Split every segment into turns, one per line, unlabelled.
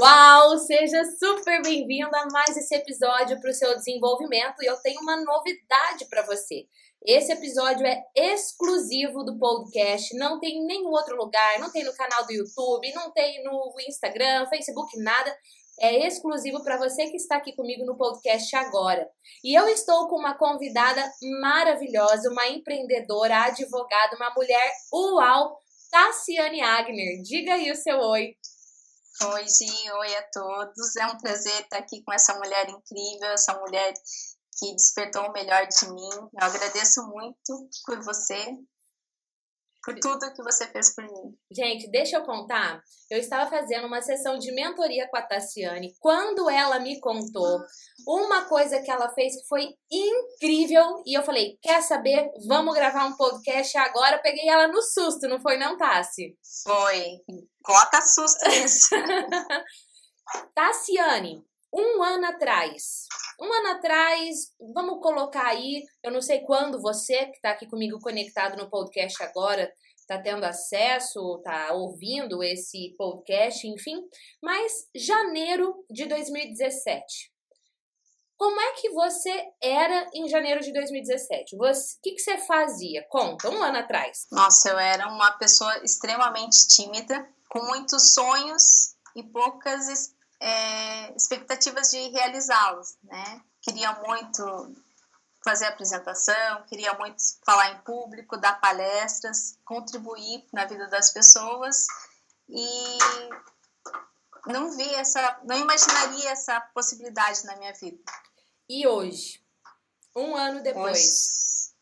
Uau! Seja super bem-vindo a mais esse episódio para o seu desenvolvimento e eu tenho uma novidade para você. Esse episódio é exclusivo do podcast, não tem em nenhum outro lugar, não tem no canal do YouTube, não tem no Instagram, Facebook, nada. É exclusivo para você que está aqui comigo no podcast agora. E eu estou com uma convidada maravilhosa, uma empreendedora, advogada, uma mulher uau, Tassiane Agner. Diga aí o seu oi.
Oi, Gi, oi a todos. É um prazer estar aqui com essa mulher incrível, essa mulher que despertou o melhor de mim. Eu agradeço muito por você, por tudo que você fez por mim.
Gente, deixa eu contar. Eu estava fazendo uma sessão de mentoria com a Tassiane. Quando ela me contou uma coisa que ela fez que foi incrível, e eu falei: Quer saber? Vamos gravar um podcast agora. Eu peguei ela no susto, não foi, não, Tassi?
Foi. Coloca susto nisso.
Tassiane, um ano atrás, um ano atrás, vamos colocar aí, eu não sei quando você que está aqui comigo conectado no podcast agora está tendo acesso, está ouvindo esse podcast, enfim, mas janeiro de 2017. Como é que você era em janeiro de 2017? O que, que você fazia? Conta, um ano atrás.
Nossa, eu era uma pessoa extremamente tímida, com muitos sonhos e poucas é, expectativas de realizá-los, né? Queria muito fazer apresentação, queria muito falar em público, dar palestras, contribuir na vida das pessoas e não vi essa, não imaginaria essa possibilidade na minha vida.
E hoje, um ano depois,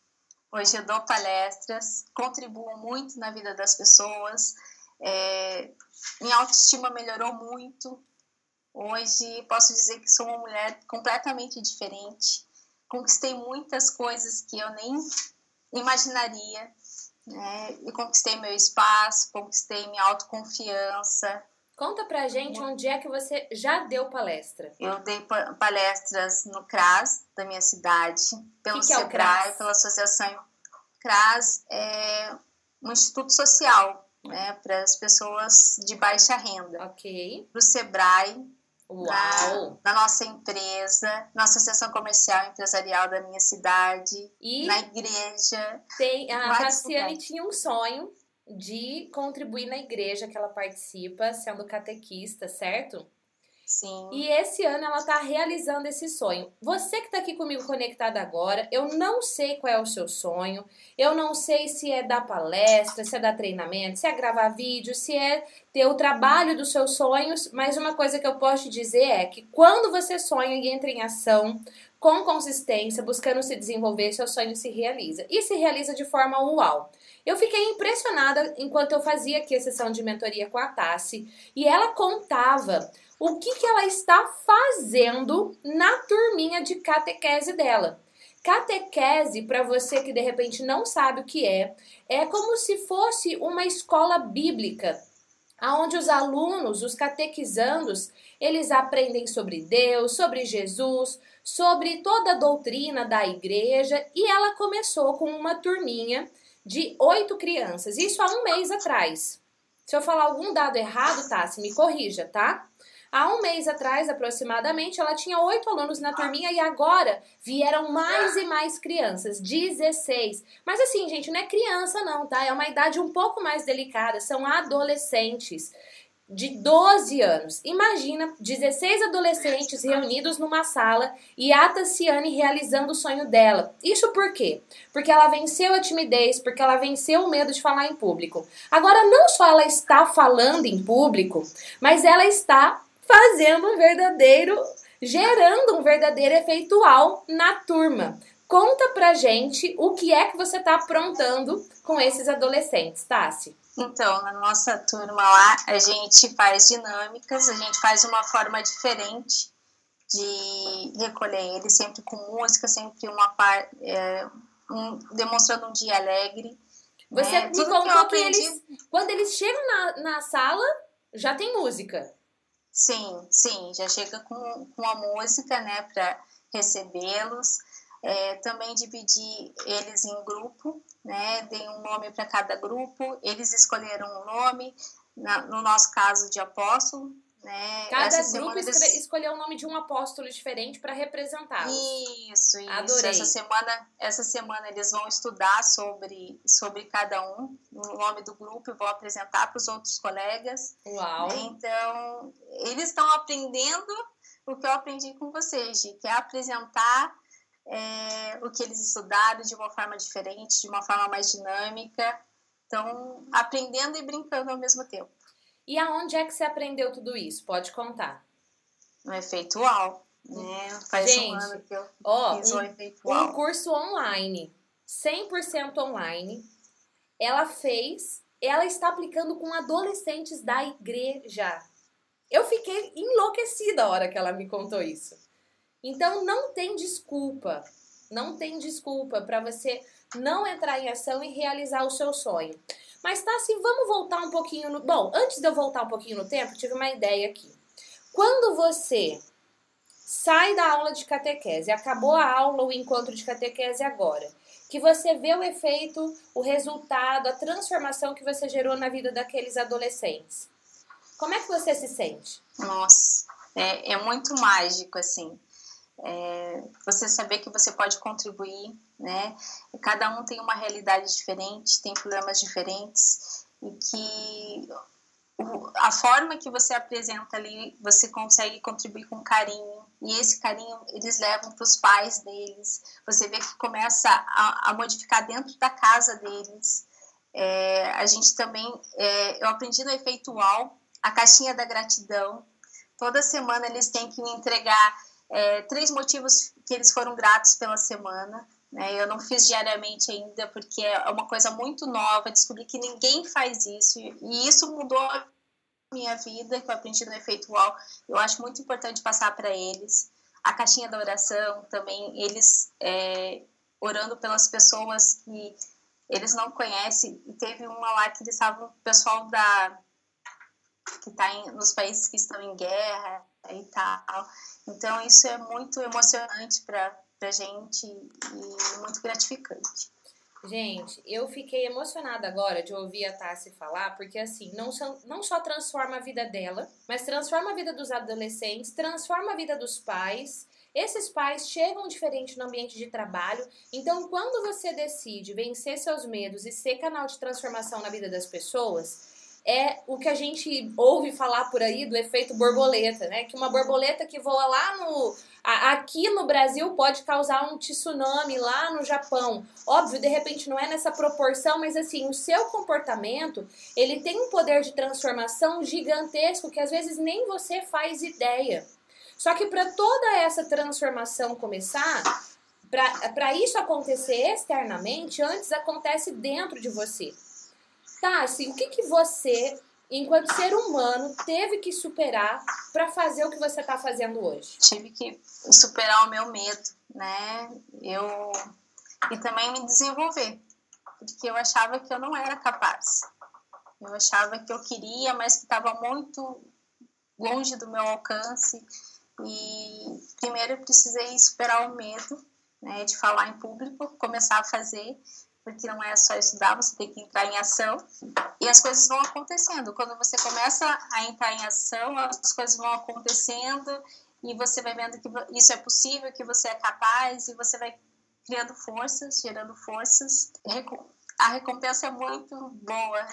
hoje, hoje eu dou palestras, contribuo muito na vida das pessoas, é, minha autoestima melhorou muito, Hoje posso dizer que sou uma mulher completamente diferente. Conquistei muitas coisas que eu nem imaginaria. Né? E conquistei meu espaço, conquistei minha autoconfiança.
Conta pra gente onde é que você já deu palestra.
Eu dei palestras no CRAS da minha cidade, pelo que que SEBRAE, é pela Associação CRAS, é um instituto social né, para as pessoas de baixa renda.
Ok.
Para o SEBRAE, Uau! Na, na, nossa empresa, na associação comercial e empresarial da minha cidade, e na igreja.
Tem, a Cassiane tinha um sonho de contribuir na igreja que ela participa, sendo catequista, certo?
Sim.
E esse ano ela tá realizando esse sonho. Você que tá aqui comigo conectada agora, eu não sei qual é o seu sonho, eu não sei se é dar palestra, se é dar treinamento, se é gravar vídeo, se é ter o trabalho dos seus sonhos, mas uma coisa que eu posso te dizer é que quando você sonha e entra em ação, com consistência, buscando se desenvolver, seu sonho se realiza. E se realiza de forma uau. Eu fiquei impressionada enquanto eu fazia aqui a sessão de mentoria com a Tassi e ela contava o que, que ela está fazendo na turminha de catequese dela. Catequese, para você que de repente não sabe o que é, é como se fosse uma escola bíblica, aonde os alunos, os catequizandos, eles aprendem sobre Deus, sobre Jesus, sobre toda a doutrina da igreja, e ela começou com uma turminha de oito crianças, isso há um mês atrás. Se eu falar algum dado errado, tá? Se me corrija, tá? Há um mês atrás, aproximadamente, ela tinha oito alunos na turminha e agora vieram mais e mais crianças, 16. Mas assim, gente, não é criança não, tá? É uma idade um pouco mais delicada, são adolescentes de 12 anos. Imagina 16 adolescentes reunidos numa sala e a Tassiane realizando o sonho dela. Isso por quê? Porque ela venceu a timidez, porque ela venceu o medo de falar em público. Agora, não só ela está falando em público, mas ela está fazendo um verdadeiro, gerando um verdadeiro efeitual na turma. Conta pra gente o que é que você está aprontando com esses adolescentes, Tassi.
Então, na nossa turma lá, a gente faz dinâmicas, a gente faz uma forma diferente de recolher eles, sempre com música, sempre uma parte, é, um, demonstrando um dia alegre.
Você né? me contou que, que, eles, quando eles chegam na, na sala, já tem música.
Sim, sim, já chega com, com a música, né, para recebê-los. É, também dividir eles em grupo, né, dei um nome para cada grupo, eles escolheram um nome, na, no nosso caso de apóstolo, Né?
Cada grupo eles... escolheu o nome de um apóstolo diferente para representá-los.
Isso, isso. Adorei. Essa semana, essa semana eles vão estudar sobre, sobre cada um, o nome do grupo, e vou apresentar para os outros colegas.
Uau!
Então, eles estão aprendendo o que eu aprendi com vocês, que é apresentar é, o que eles estudaram de uma forma diferente, de uma forma mais dinâmica. Então, aprendendo e brincando ao mesmo tempo.
E aonde é que você aprendeu tudo isso? Pode contar.
No Efeitual. Né? Faz Gente, um ano que eu ó, fiz um, o.
Um curso online, 100% online. Ela fez, ela está aplicando com adolescentes da igreja. Eu fiquei enlouquecida a hora que ela me contou isso. Então não tem desculpa, não tem desculpa para você não entrar em ação e realizar o seu sonho. Mas tá assim, vamos voltar um pouquinho no. Bom, antes de eu voltar um pouquinho no tempo, tive uma ideia aqui. Quando você sai da aula de catequese, acabou a aula, o encontro de catequese agora, que você vê o efeito, o resultado, a transformação que você gerou na vida daqueles adolescentes. Como é que você se sente?
Nossa, é, é muito mágico, assim. É, você saber que você pode contribuir, né? Cada um tem uma realidade diferente, tem problemas diferentes e que a forma que você apresenta ali, você consegue contribuir com carinho e esse carinho eles levam para os pais deles. Você vê que começa a, a modificar dentro da casa deles. É, a gente também, é, eu aprendi no efeitual a caixinha da gratidão. Toda semana eles têm que me entregar é, três motivos que eles foram gratos pela semana. Né? Eu não fiz diariamente ainda, porque é uma coisa muito nova. Descobri que ninguém faz isso, e isso mudou a minha vida, que eu aprendi no efeito UOL. Eu acho muito importante passar para eles. A caixinha da oração também, eles é, orando pelas pessoas que eles não conhecem. E teve uma lá que eles estavam, o pessoal da que está nos países que estão em guerra e tal. Então, isso é muito emocionante para a gente e muito gratificante.
Gente, eu fiquei emocionada agora de ouvir a Tassi falar, porque assim, não, não só transforma a vida dela, mas transforma a vida dos adolescentes, transforma a vida dos pais. Esses pais chegam diferente no ambiente de trabalho, então quando você decide vencer seus medos e ser canal de transformação na vida das pessoas, é o que a gente ouve falar por aí do efeito borboleta, né? Que uma borboleta que voa lá no. Aqui no Brasil pode causar um tsunami lá no Japão. Óbvio, de repente não é nessa proporção, mas assim, o seu comportamento, ele tem um poder de transformação gigantesco que às vezes nem você faz ideia. Só que para toda essa transformação começar, para isso acontecer externamente, antes acontece dentro de você. Tá, assim, o que, que você, enquanto ser humano, teve que superar para fazer o que você está fazendo hoje?
Tive que superar o meu medo, né? Eu e também me desenvolver, porque eu achava que eu não era capaz. Eu achava que eu queria, mas que estava muito longe do meu alcance. E primeiro eu precisei superar o medo, né, de falar em público, começar a fazer porque não é só estudar, você tem que entrar em ação e as coisas vão acontecendo. Quando você começa a entrar em ação, as coisas vão acontecendo e você vai vendo que isso é possível, que você é capaz e você vai criando forças, gerando forças. A recompensa é muito boa.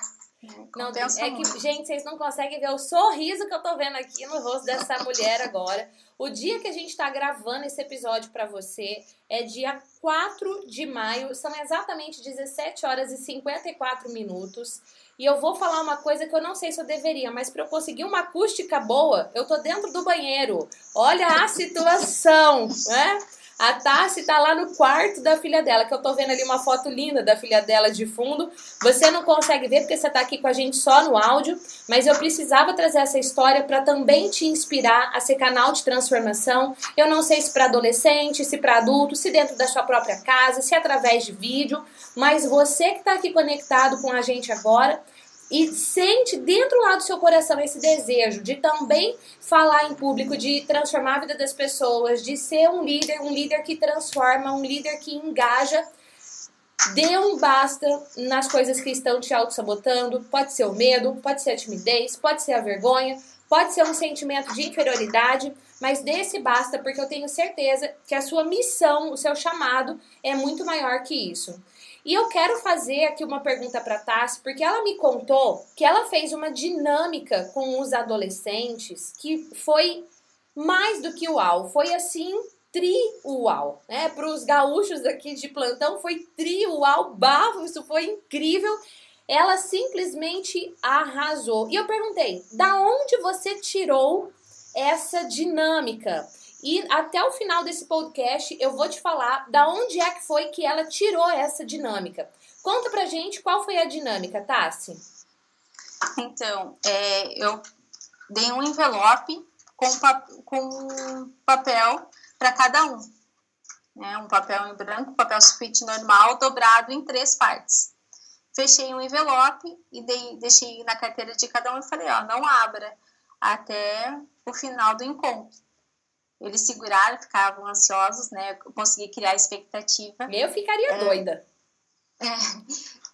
Não, é que, gente, vocês não conseguem ver o sorriso que eu tô vendo aqui no rosto dessa mulher agora. O dia que a gente tá gravando esse episódio para você é dia 4 de maio, são exatamente 17 horas e 54 minutos. E eu vou falar uma coisa que eu não sei se eu deveria, mas para eu conseguir uma acústica boa, eu tô dentro do banheiro. Olha a situação, né? A Tassi tá lá no quarto da filha dela, que eu tô vendo ali uma foto linda da filha dela de fundo. Você não consegue ver porque você tá aqui com a gente só no áudio, mas eu precisava trazer essa história para também te inspirar a ser canal de transformação. Eu não sei se para adolescente, se para adulto, se dentro da sua própria casa, se através de vídeo, mas você que tá aqui conectado com a gente agora, e sente dentro lá do seu coração esse desejo de também falar em público, de transformar a vida das pessoas, de ser um líder, um líder que transforma, um líder que engaja, dê um basta nas coisas que estão te auto-sabotando. Pode ser o medo, pode ser a timidez, pode ser a vergonha, Pode ser um sentimento de inferioridade, mas desse basta, porque eu tenho certeza que a sua missão, o seu chamado é muito maior que isso. E eu quero fazer aqui uma pergunta para Tassi, porque ela me contou que ela fez uma dinâmica com os adolescentes que foi mais do que uau, foi assim tri-uau, né? Para os gaúchos aqui de plantão foi tri-uau, bafo, isso foi incrível. Ela simplesmente arrasou. E eu perguntei, da onde você tirou essa dinâmica? E até o final desse podcast eu vou te falar da onde é que foi que ela tirou essa dinâmica. Conta pra gente qual foi a dinâmica, Tassi.
Então, é, eu dei um envelope com, pa com papel para cada um. Né? Um papel em branco, papel sulfite normal, dobrado em três partes. Fechei um envelope e dei, deixei na carteira de cada um e falei, ó, não abra até o final do encontro. Eles seguraram, ficavam ansiosos, né? Eu consegui criar expectativa.
Eu ficaria é, doida.
É,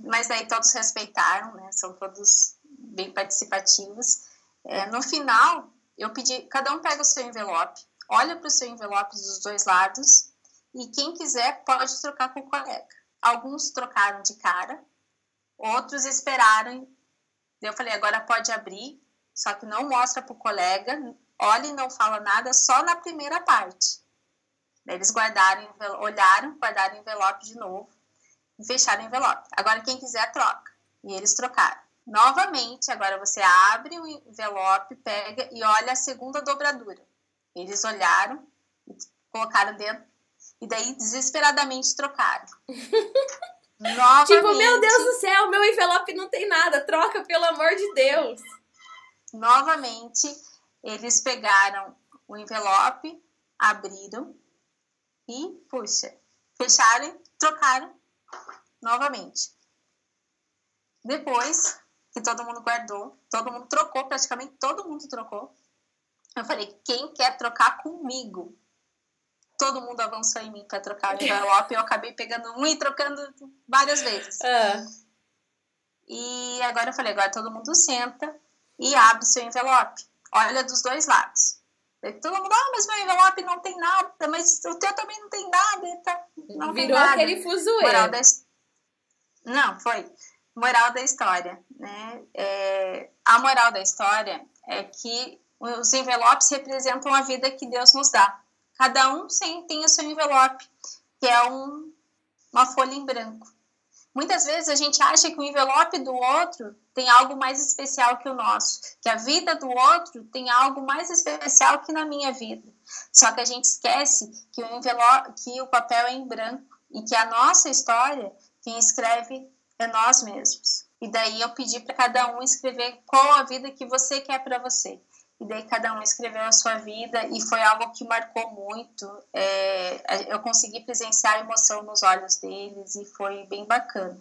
mas aí todos respeitaram, né? São todos bem participativos. É, no final, eu pedi, cada um pega o seu envelope, olha para o seu envelope dos dois lados e quem quiser pode trocar com o colega. Alguns trocaram de cara, outros esperaram. Eu falei, agora pode abrir, só que não mostra para o colega, olha e não fala nada só na primeira parte. eles guardaram, olharam, guardaram o envelope de novo e fecharam o envelope. Agora quem quiser troca. E eles trocaram. Novamente, agora você abre o envelope, pega e olha a segunda dobradura. Eles olharam, colocaram dentro e daí desesperadamente trocaram.
Novamente, tipo, meu Deus do céu, meu envelope não tem nada, troca pelo amor de Deus.
Novamente, eles pegaram o envelope, abriram e, puxa, fecharam e trocaram novamente. Depois que todo mundo guardou, todo mundo trocou, praticamente todo mundo trocou. Eu falei, quem quer trocar comigo? Todo mundo avançou em mim para trocar o envelope. Eu acabei pegando um e trocando várias vezes.
Uh.
E agora eu falei, agora todo mundo senta e abre seu envelope olha dos dois lados. Aí todo mundo, ah, mas meu envelope não tem nada, mas o teu também não tem nada. Tá, não
Virou
nada.
aquele fuzuê.
Moral da... Não, foi. Moral da história. Né? É... A moral da história é que os envelopes representam a vida que Deus nos dá. Cada um tem o seu envelope, que é um, uma folha em branco. Muitas vezes a gente acha que o envelope do outro tem algo mais especial que o nosso, que a vida do outro tem algo mais especial que na minha vida. Só que a gente esquece que o envelope, que o papel é em branco e que a nossa história, quem escreve é nós mesmos. E daí eu pedi para cada um escrever qual a vida que você quer para você. E daí cada um escreveu a sua vida e foi algo que marcou muito. É, eu consegui presenciar a emoção nos olhos deles e foi bem bacana.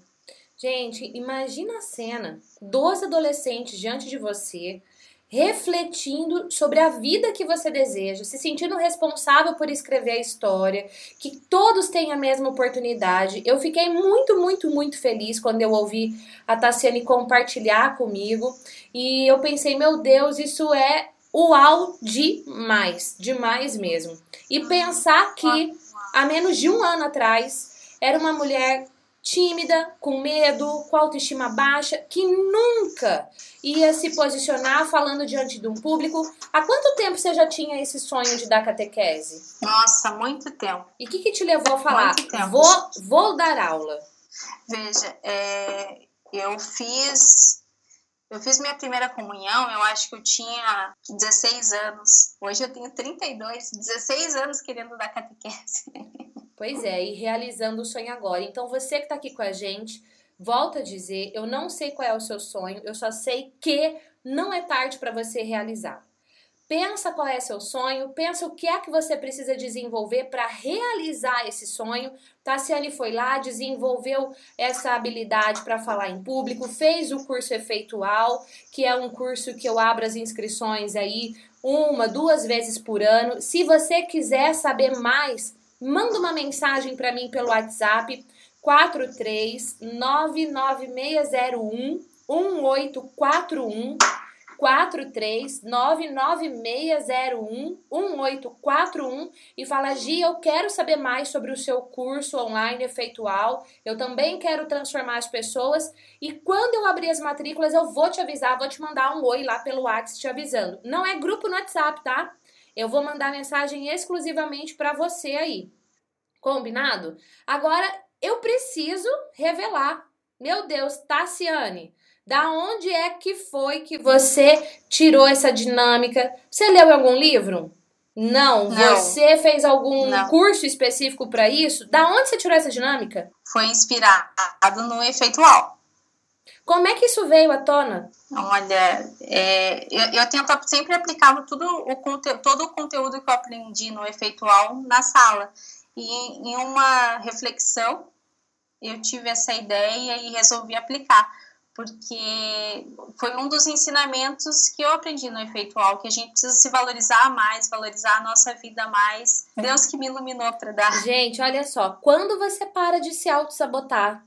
Gente, imagina a cena: 12 adolescentes diante de você, refletindo sobre a vida que você deseja, se sentindo responsável por escrever a história, que todos têm a mesma oportunidade. Eu fiquei muito, muito, muito feliz quando eu ouvi a Tassiane compartilhar comigo e eu pensei, meu Deus, isso é uau demais, demais mesmo. E pensar que há menos de um ano atrás era uma mulher tímida, com medo, com autoestima baixa, que nunca ia se posicionar falando diante de um público. Há quanto tempo você já tinha esse sonho de dar catequese?
Nossa, muito tempo.
E o que, que te levou a falar? Vou, vou dar aula.
Veja, é, eu fiz eu fiz minha primeira comunhão, eu acho que eu tinha 16 anos. Hoje eu tenho 32, 16 anos querendo dar catequese.
Pois é, e realizando o sonho agora. Então você que está aqui com a gente, volta a dizer, eu não sei qual é o seu sonho, eu só sei que não é tarde para você realizar. Pensa qual é seu sonho, pensa o que é que você precisa desenvolver para realizar esse sonho. Tassiane foi lá, desenvolveu essa habilidade para falar em público, fez o curso efeitual, que é um curso que eu abro as inscrições aí uma, duas vezes por ano. Se você quiser saber mais, manda uma mensagem para mim pelo WhatsApp 43 99601 1841 43 99601 1841 e fala: Gi, eu quero saber mais sobre o seu curso online efeitual. Eu também quero transformar as pessoas. E quando eu abrir as matrículas, eu vou te avisar, vou te mandar um oi lá pelo WhatsApp te avisando. Não é grupo no WhatsApp, tá? Eu vou mandar mensagem exclusivamente para você aí. Combinado? Agora eu preciso revelar. Meu Deus, Tassiane, da onde é que foi que você tirou essa dinâmica? Você leu em algum livro? Não. Não. Você fez algum Não. curso específico para isso? Da onde você tirou essa dinâmica?
Foi inspirado no efeitual.
Como é que isso veio à tona?
Olha, é, eu, eu, tento sempre aplicar tudo o todo o conteúdo que eu aprendi no efeitual na sala. E em uma reflexão, eu tive essa ideia e resolvi aplicar porque foi um dos ensinamentos que eu aprendi no efeitual, que a gente precisa se valorizar mais, valorizar a nossa vida mais. Deus que me iluminou para dar.
Gente, olha só, quando você para de se auto-sabotar,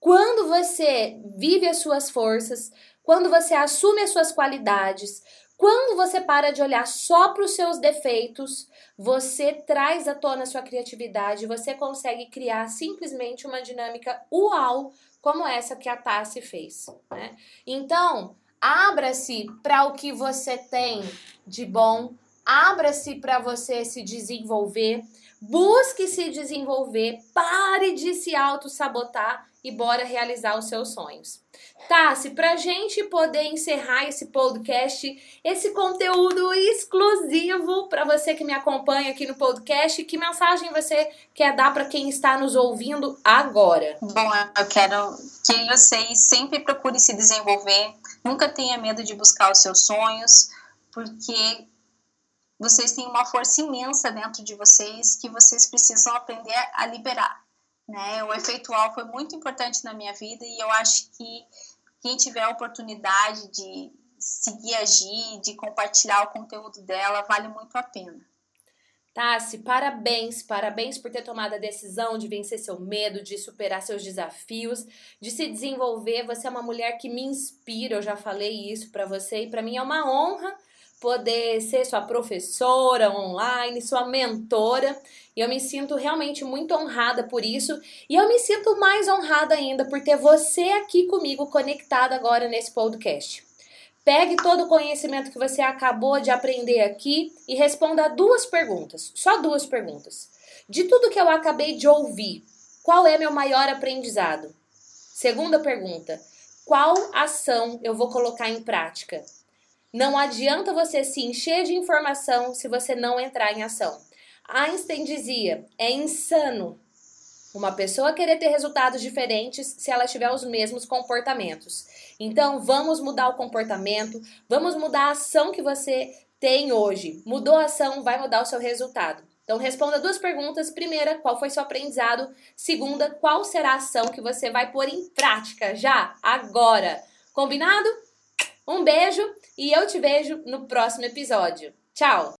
quando você vive as suas forças, quando você assume as suas qualidades, quando você para de olhar só para os seus defeitos, você traz à tona a sua criatividade, você consegue criar simplesmente uma dinâmica uau como essa que a Tassi fez. Né? Então, abra-se para o que você tem de bom, abra-se para você se desenvolver, busque se desenvolver, pare de se auto-sabotar e bora realizar os seus sonhos. Tassi, para gente poder encerrar esse podcast, esse conteúdo exclusivo para você que me acompanha aqui no podcast, que mensagem você quer dar para quem está nos ouvindo agora?
Bom, eu quero que vocês sempre procurem se desenvolver, nunca tenha medo de buscar os seus sonhos, porque vocês têm uma força imensa dentro de vocês que vocês precisam aprender a liberar. Né? O efeitual foi muito importante na minha vida e eu acho que quem tiver a oportunidade de seguir a Gi, de compartilhar o conteúdo dela, vale muito a pena.
Tassi, parabéns, parabéns por ter tomado a decisão de vencer seu medo, de superar seus desafios, de se desenvolver. Você é uma mulher que me inspira, eu já falei isso para você e para mim é uma honra poder ser sua professora online, sua mentora. E eu me sinto realmente muito honrada por isso. E eu me sinto mais honrada ainda por ter você aqui comigo conectado agora nesse podcast. Pegue todo o conhecimento que você acabou de aprender aqui e responda duas perguntas, só duas perguntas. De tudo que eu acabei de ouvir, qual é meu maior aprendizado? Segunda pergunta: qual ação eu vou colocar em prática? Não adianta você se encher de informação se você não entrar em ação. Einstein dizia: é insano uma pessoa querer ter resultados diferentes se ela tiver os mesmos comportamentos. Então, vamos mudar o comportamento, vamos mudar a ação que você tem hoje. Mudou a ação, vai mudar o seu resultado. Então, responda duas perguntas. Primeira, qual foi seu aprendizado? Segunda, qual será a ação que você vai pôr em prática já, agora? Combinado? Um beijo e eu te vejo no próximo episódio. Tchau!